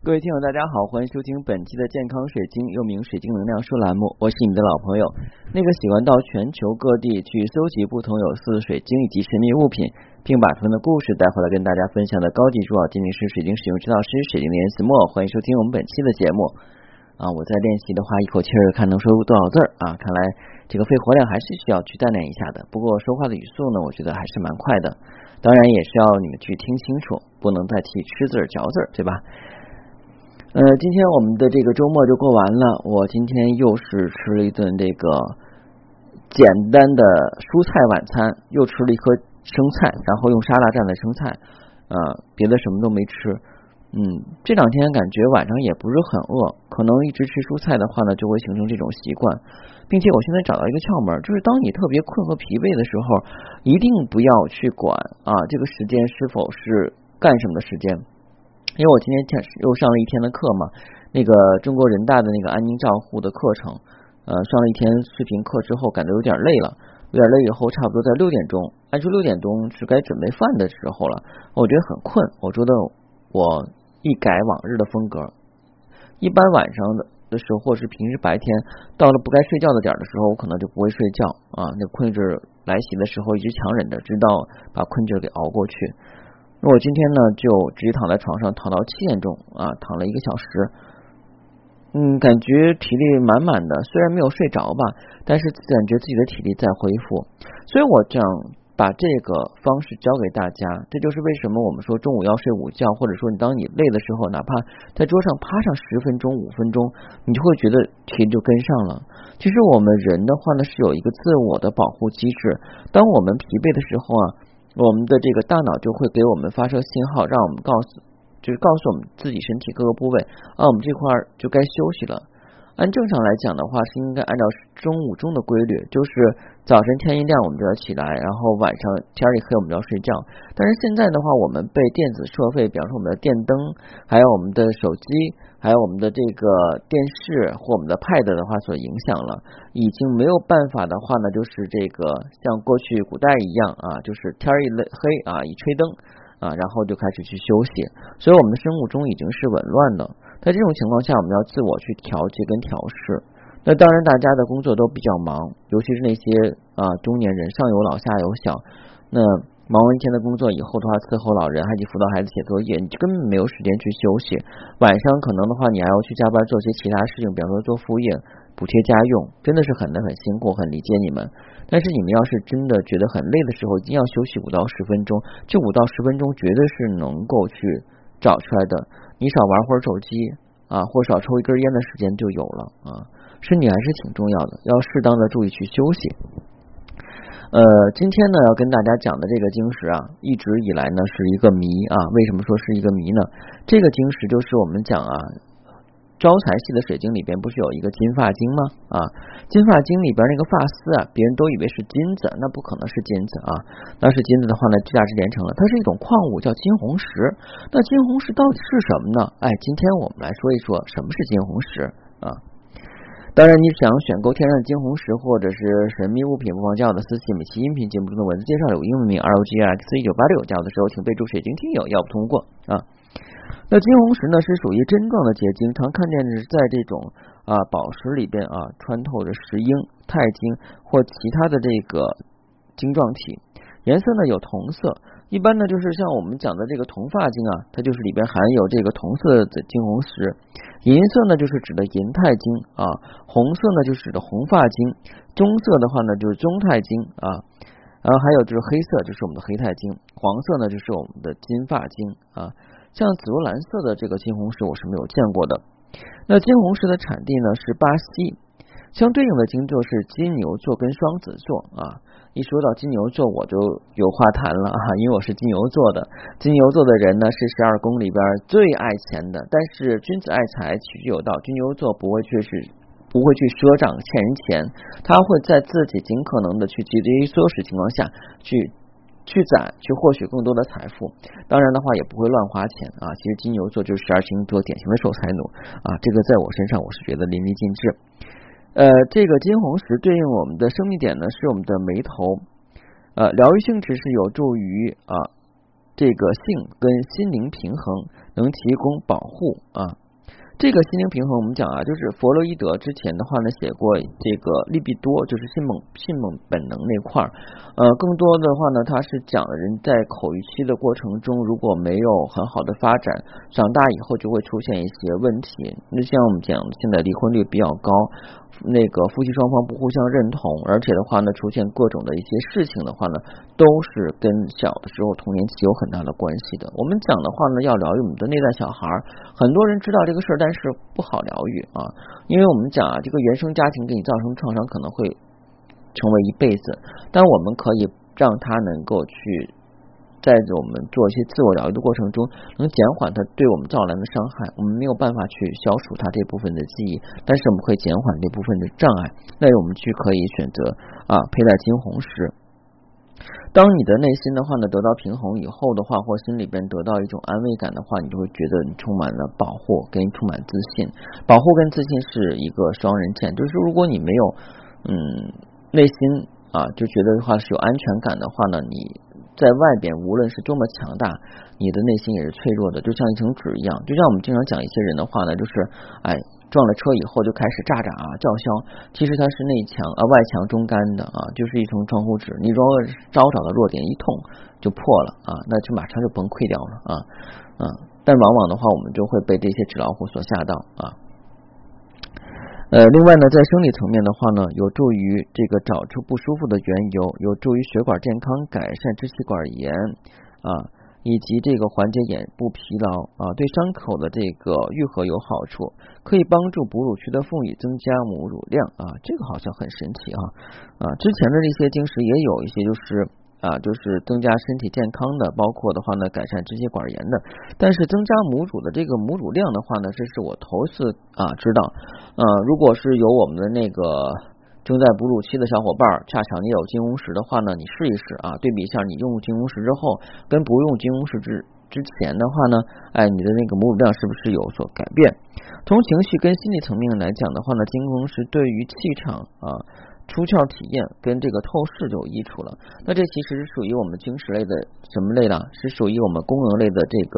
各位听友，大家好，欢迎收听本期的健康水晶，又名水晶能量书栏目。我是你的老朋友，那个喜欢到全球各地去搜集不同有色的水晶以及神秘物品，并把他们的故事带回来跟大家分享的高级珠宝鉴定师、水晶使用指导师水晶的颜子墨。欢迎收听我们本期的节目。啊，我在练习的话，一口气儿看能说出多少字儿啊？看来这个肺活量还是需要去锻炼一下的。不过说话的语速呢，我觉得还是蛮快的。当然也是要你们去听清楚，不能代替吃字儿嚼字儿，对吧？呃，今天我们的这个周末就过完了。我今天又是吃了一顿这个简单的蔬菜晚餐，又吃了一颗生菜，然后用沙拉蘸的生菜，呃，别的什么都没吃。嗯，这两天感觉晚上也不是很饿，可能一直吃蔬菜的话呢，就会形成这种习惯，并且我现在找到一个窍门，就是当你特别困和疲惫的时候，一定不要去管啊这个时间是否是干什么的时间。因为我今天又上了一天的课嘛，那个中国人大的那个安宁照护的课程，呃，上了一天视频课之后，感觉有点累了，有点累以后，差不多在六点钟，按说六点钟是该准备饭的时候了，我觉得很困，我觉得我一改往日的风格，一般晚上的的时候，或是平时白天到了不该睡觉的点的时候，我可能就不会睡觉啊，那困劲来袭的时候，一直强忍着，直到把困劲给熬过去。那我今天呢，就直接躺在床上，躺到七点钟啊，躺了一个小时，嗯，感觉体力满满的。虽然没有睡着吧，但是感觉自己的体力在恢复。所以我想把这个方式教给大家。这就是为什么我们说中午要睡午觉，或者说你当你累的时候，哪怕在桌上趴上十分钟、五分钟，你就会觉得体力就跟上了。其实我们人的话呢，是有一个自我的保护机制。当我们疲惫的时候啊。我们的这个大脑就会给我们发射信号，让我们告诉，就是告诉我们自己身体各个部位，啊，我们这块就该休息了。按正常来讲的话，是应该按照中午中的规律，就是早晨天一亮我们就要起来，然后晚上天一黑我们就要睡觉。但是现在的话，我们被电子设备，比方说我们的电灯，还有我们的手机，还有我们的这个电视或我们的 Pad 的话所影响了，已经没有办法的话呢，就是这个像过去古代一样啊，就是天一黑啊，一吹灯啊，然后就开始去休息，所以我们的生物钟已经是紊乱的。在这种情况下，我们要自我去调节跟调试。那当然，大家的工作都比较忙，尤其是那些啊中年人，上有老下有小。那忙完一天的工作以后的话，伺候老人，还得辅导孩子写作业，你根本没有时间去休息。晚上可能的话，你还要去加班做些其他事情，比方说做副业、补贴家用，真的是很累、很辛苦，很理解你们。但是你们要是真的觉得很累的时候，一定要休息五到十分钟，这五到十分钟绝对是能够去找出来的。你少玩会儿手机啊，或少抽一根烟的时间就有了啊，身体还是挺重要的，要适当的注意去休息。呃，今天呢要跟大家讲的这个晶石啊，一直以来呢是一个谜啊，为什么说是一个谜呢？这个晶石就是我们讲啊。招财系的水晶里边不是有一个金发晶吗？啊，金发晶里边那个发丝啊，别人都以为是金子，那不可能是金子啊。那是金子的话呢，价值连城了。它是一种矿物，叫金红石。那金红石到底是什么呢？哎，今天我们来说一说什么是金红石啊。当然，你想选购天然的金红石或者是神秘物品，不妨加我的私信。每期音频节目中的文字介绍有英文名 R O G X 一九八六，加我的时候请备注水晶听友，要不通过啊。那金红石呢，是属于针状的结晶，常看见是在这种啊宝石里边啊穿透着石英、钛晶或其他的这个晶状体，颜色呢有铜色，一般呢就是像我们讲的这个铜发晶啊，它就是里边含有这个铜色的金红石，银色呢就是指的银钛晶啊，红色呢就是指的红发晶，棕色的话呢就是棕钛晶啊，然后还有就是黑色就是我们的黑钛晶，黄色呢就是我们的金发晶啊。像紫罗兰色的这个金红石我是没有见过的。那金红石的产地呢是巴西，相对应的星座是金牛座跟双子座啊。一说到金牛座，我就有话谈了啊，因为我是金牛座的。金牛座的人呢是十二宫里边最爱钱的，但是君子爱财，取之有道。金牛座不会去是不会去赊账欠人钱，他会在自己尽可能的去节约缩使情况下去。去攒，去获取更多的财富。当然的话，也不会乱花钱啊。其实金牛座就是十二星座典型的守财奴啊。这个在我身上，我是觉得淋漓尽致。呃，这个金红石对应我们的生命点呢，是我们的眉头。呃，疗愈性质是有助于啊，这个性跟心灵平衡，能提供保护啊。这个心灵平衡，我们讲啊，就是弗洛伊德之前的话呢，写过这个利比多，就是性猛性猛本能那块儿。呃，更多的话呢，他是讲人在口欲期的过程中，如果没有很好的发展，长大以后就会出现一些问题。那像我们讲，现在离婚率比较高。那个夫妻双方不互相认同，而且的话呢，出现各种的一些事情的话呢，都是跟小的时候童年期有很大的关系的。我们讲的话呢，要疗愈我们的内在小孩，很多人知道这个事儿，但是不好疗愈啊，因为我们讲啊，这个原生家庭给你造成创伤，可能会成为一辈子，但我们可以让他能够去。在我们做一些自我疗愈的过程中，能减缓它对我们造来的伤害。我们没有办法去消除它这部分的记忆，但是我们可以减缓这部分的障碍。那我们去可以选择啊，佩戴金红石。当你的内心的话呢得到平衡以后的话，或心里边得到一种安慰感的话，你就会觉得你充满了保护跟充满自信。保护跟自信是一个双刃剑，就是如果你没有嗯内心啊就觉得的话是有安全感的话呢，你。在外边，无论是多么强大，你的内心也是脆弱的，就像一层纸一样。就像我们经常讲一些人的话呢，就是哎撞了车以后就开始咋咋啊叫嚣，其实它是内强啊外强中干的啊，就是一层窗户纸。你如果招找的弱点一痛就破了啊，那就马上就崩溃掉了啊啊！但往往的话，我们就会被这些纸老虎所吓到啊。呃，另外呢，在生理层面的话呢，有助于这个找出不舒服的缘由，有助于血管健康，改善支气管炎啊，以及这个缓解眼部疲劳啊，对伤口的这个愈合有好处，可以帮助哺乳区的妇女增加母乳量啊，这个好像很神奇啊啊，之前的这些晶石也有一些就是。啊，就是增加身体健康的，包括的话呢，改善支气管炎的。但是增加母乳的这个母乳量的话呢，这是我头一次啊知道。呃，如果是有我们的那个正在哺乳期的小伙伴，恰巧你有金红石的话呢，你试一试啊，对比一下你用金红石之后跟不用金红石之之前的话呢，哎，你的那个母乳量是不是有所改变？从情绪跟心理层面来讲的话呢，金红石对于气场啊。出窍体验跟这个透视就有益处了。那这其实是属于我们晶石类的什么类的？是属于我们功能类的这个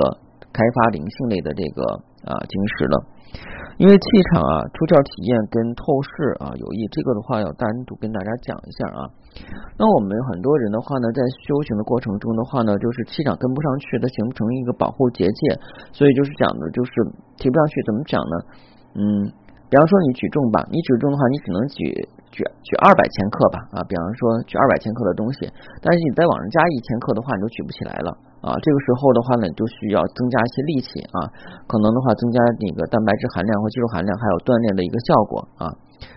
开发灵性类的这个啊晶石了。因为气场啊出窍体验跟透视啊有益，这个的话要单独跟大家讲一下啊。那我们很多人的话呢，在修行的过程中的话呢，就是气场跟不上去，它形不成一个保护结界，所以就是讲的就是提不上去。怎么讲呢？嗯。比方说你举重吧，你举重的话，你只能举举举二百千克吧啊。比方说举二百千克的东西，但是你再往上加一千克的话，你就举不起来了啊。这个时候的话呢，你就需要增加一些力气啊，可能的话增加那个蛋白质含量或肌肉含量，还有锻炼的一个效果啊。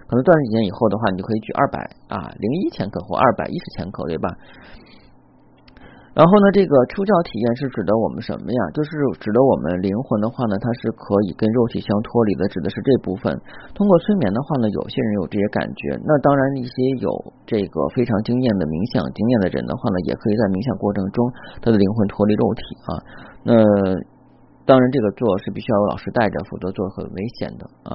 可能锻炼几年以后的话，你就可以举二百啊零一千克或二百一十千克，对吧？然后呢，这个出窍体验是指的我们什么呀？就是指的我们灵魂的话呢，它是可以跟肉体相脱离的，指的是这部分。通过催眠的话呢，有些人有这些感觉。那当然，一些有这个非常经验的冥想经验的人的话呢，也可以在冥想过程中，他的灵魂脱离肉体啊。那当然，这个做是必须要有老师带着，否则做很危险的啊。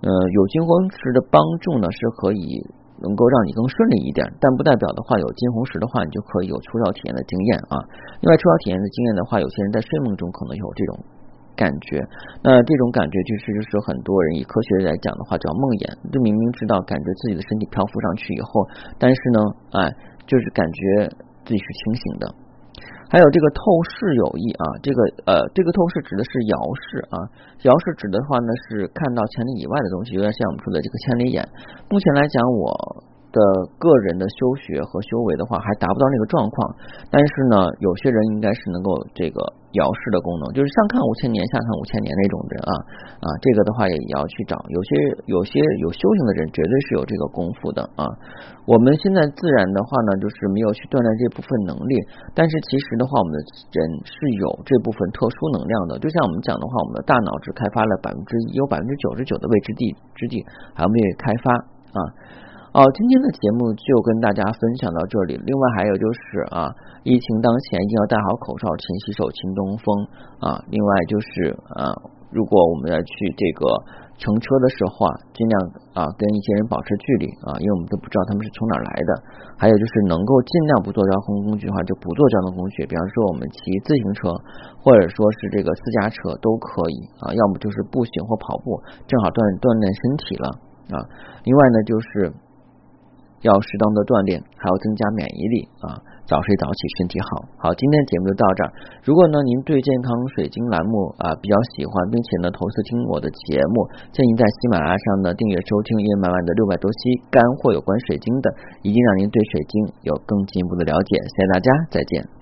呃，有金光师的帮助呢，是可以。能够让你更顺利一点，但不代表的话有金红石的话，你就可以有出窍体验的经验啊。另外，出窍体验的经验的话，有些人在睡梦中可能有这种感觉。那这种感觉就是就是很多人以科学来讲的话叫梦魇，就明明知道感觉自己的身体漂浮上去以后，但是呢，哎，就是感觉自己是清醒的。还有这个透视有益啊，这个呃，这个透视指的是遥视啊，遥视指的话呢是看到千里以外的东西，有点像我们说的这个千里眼。目前来讲，我。的个人的修学和修为的话，还达不到那个状况。但是呢，有些人应该是能够这个遥视的功能，就是上看五千年，下看五千年那种人啊啊，这个的话也要去找。有些有些有修行的人，绝对是有这个功夫的啊。我们现在自然的话呢，就是没有去锻炼这部分能力，但是其实的话，我们的人是有这部分特殊能量的。就像我们讲的话，我们的大脑只开发了百分之一，有百分之九十九的未知地之地还没有开发啊。好，今天的节目就跟大家分享到这里。另外还有就是啊，疫情当前一定要戴好口罩，勤洗手，勤通风啊。另外就是啊，如果我们要去这个乘车的时候啊，尽量啊跟一些人保持距离啊，因为我们都不知道他们是从哪儿来的。还有就是能够尽量不坐交通工具的话，就不坐交通工具。比方说我们骑自行车，或者说是这个私家车都可以啊，要么就是步行或跑步，正好锻锻炼身体了啊。另外呢，就是要适当的锻炼，还要增加免疫力啊。早睡早起，身体好。好，今天的节目就到这儿。如果呢，您对健康水晶栏目啊比较喜欢，并且呢，头次听我的节目，建议在喜马拉雅上呢订阅收听，因为满满的六百多期干货有关水晶的，一定让您对水晶有更进一步的了解。谢谢大家，再见。